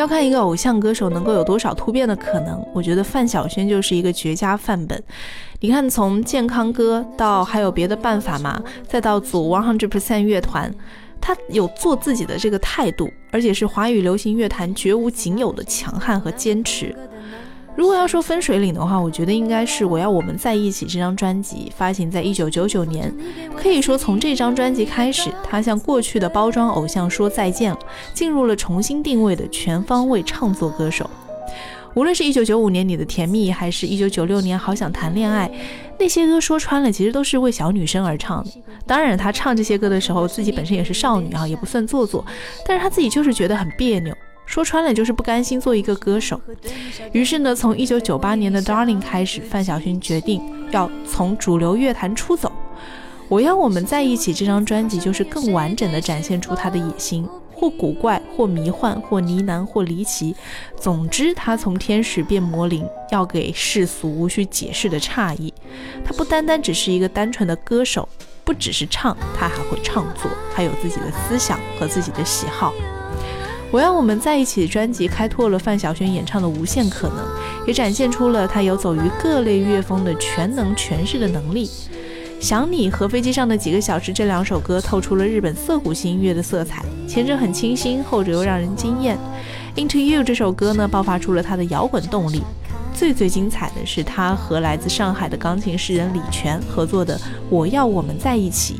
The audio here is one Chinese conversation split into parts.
要看一个偶像歌手能够有多少突变的可能，我觉得范晓萱就是一个绝佳范本。你看，从健康歌到还有别的办法吗？再到组 One Hundred Percent 乐团，他有做自己的这个态度，而且是华语流行乐坛绝无仅有的强悍和坚持。如果要说分水岭的话，我觉得应该是《我要我们在一起》这张专辑发行在一九九九年。可以说，从这张专辑开始，他向过去的包装偶像说再见了，进入了重新定位的全方位唱作歌手。无论是一九九五年《你的甜蜜》，还是一九九六年《好想谈恋爱》，那些歌说穿了，其实都是为小女生而唱的。当然，他唱这些歌的时候，自己本身也是少女啊，也不算做作，但是他自己就是觉得很别扭。说穿了就是不甘心做一个歌手，于是呢，从一九九八年的《Darling》开始，范晓萱决定要从主流乐坛出走。我要我们在一起这张专辑就是更完整的展现出他的野心，或古怪，或迷幻，或呢喃，或离奇。总之，他从天使变魔灵，要给世俗无需解释的诧异。他不单单只是一个单纯的歌手，不只是唱，他还会创作，他有自己的思想和自己的喜好。我要我们在一起专辑开拓了范晓萱演唱的无限可能，也展现出了她游走于各类乐风的全能诠释的能力。想你和飞机上的几个小时这两首歌透出了日本涩谷新音乐的色彩，前者很清新，后者又让人惊艳。Into You 这首歌呢，爆发出了它的摇滚动力。最最精彩的是他和来自上海的钢琴诗人李泉合作的《我要我们在一起》。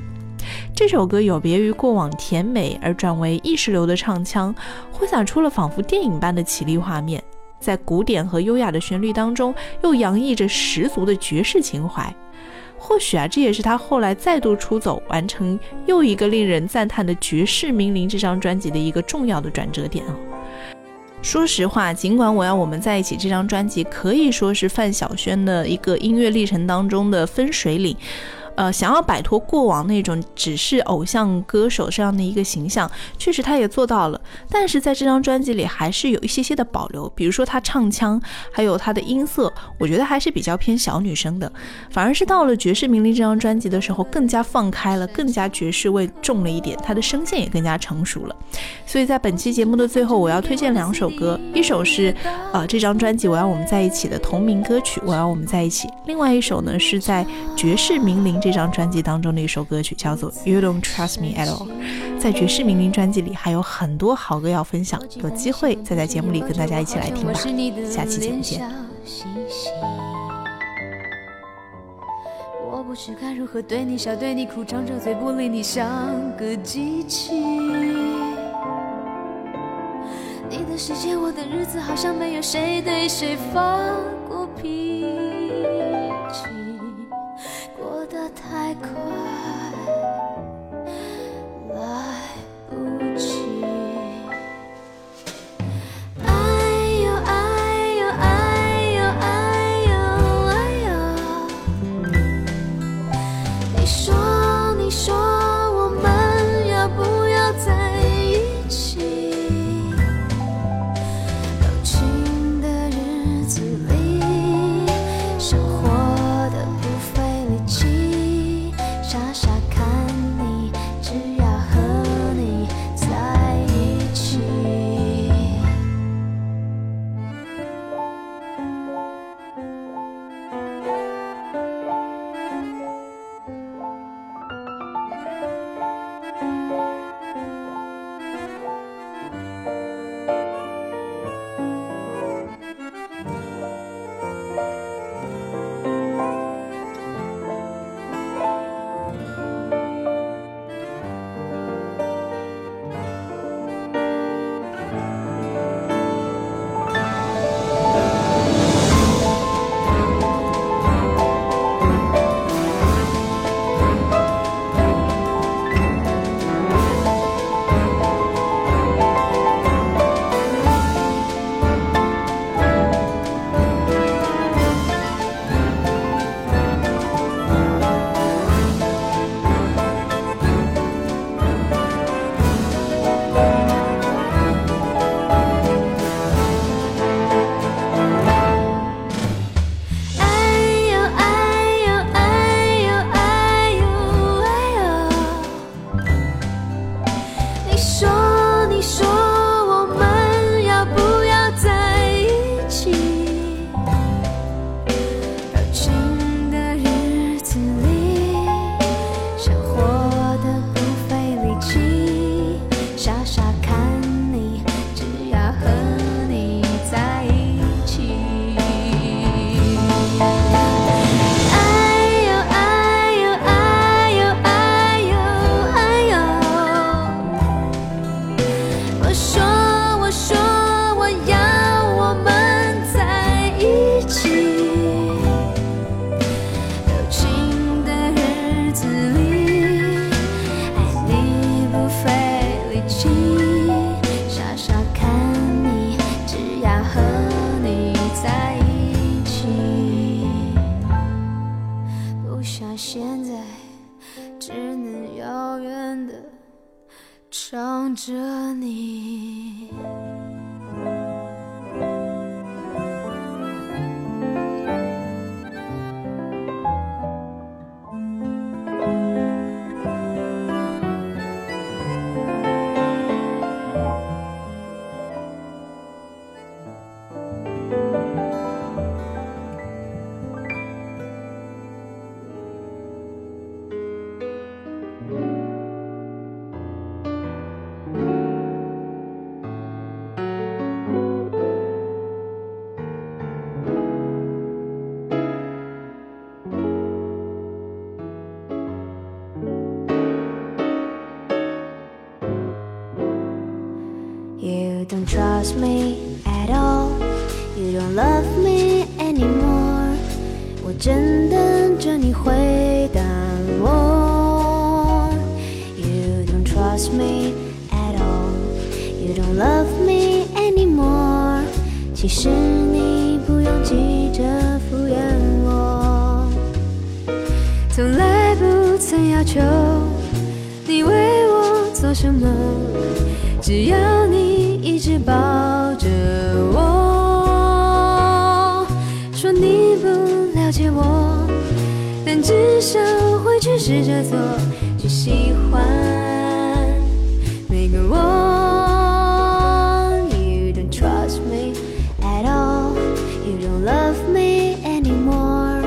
这首歌有别于过往甜美而转为意识流的唱腔，挥洒出了仿佛电影般的绮丽画面，在古典和优雅的旋律当中，又洋溢着十足的爵士情怀。或许啊，这也是他后来再度出走，完成又一个令人赞叹的绝世名伶这张专辑的一个重要的转折点啊。说实话，尽管我要我们在一起这张专辑可以说是范晓萱的一个音乐历程当中的分水岭。呃，想要摆脱过往那种只是偶像歌手这样的一个形象，确实他也做到了。但是在这张专辑里，还是有一些些的保留，比如说他唱腔，还有他的音色，我觉得还是比较偏小女生的。反而是到了《爵士名伶》这张专辑的时候，更加放开了，更加爵士味重了一点，他的声线也更加成熟了。所以在本期节目的最后，我要推荐两首歌，一首是呃这张专辑《我要我们在一起》的同名歌曲《我要我们在一起》，另外一首呢是在《爵士名伶》这。这张专辑当中的一首歌曲叫做《You Don't Trust Me at All》，在爵士名伶专辑里还有很多好歌要分享，有机会再在节目里跟大家一起来听吧。下期节目见。我不知该如何对你笑，对你哭，张着嘴不理你，像个机器。你的世界，我的日子，好像没有谁对谁发过脾气。现在只能遥远的唱着你。trust me at all. You don't love me anymore. 我正等着你回答我。You don't trust me at all. You don't love me anymore. 其实你不用急着敷衍我，从来不曾要求你为我做什么。只要你一 一直抱着我，说你不了解我，但至少会去试着做，去喜欢每个我。You don't trust me at all, you don't love me anymore。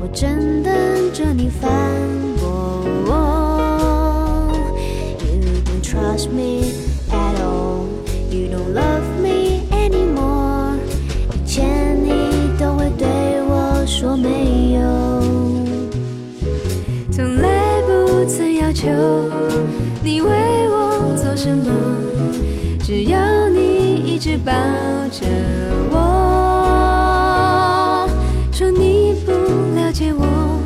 我正等着你反驳我。You don't trust me 直抱着我，说你不了解我，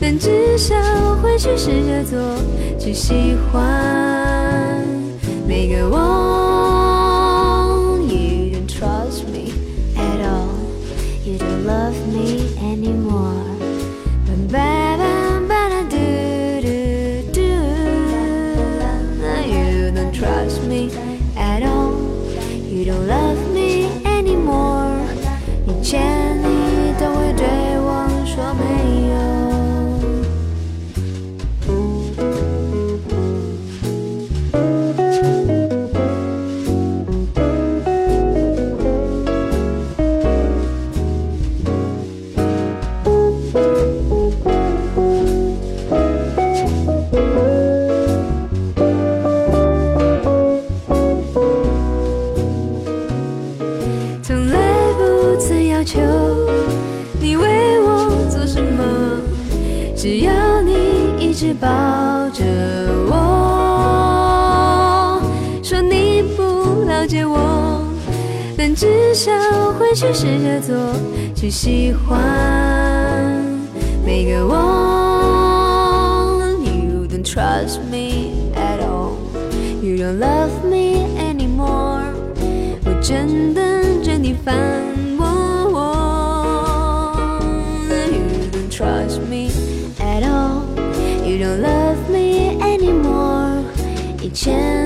但至少会去试着做，去喜欢。求你为我做什么，只要你一直抱着我，说你不了解我，但至少会去试着做，去喜欢每个我。You don't trust me at all, you don't love me anymore. 我正等着你反前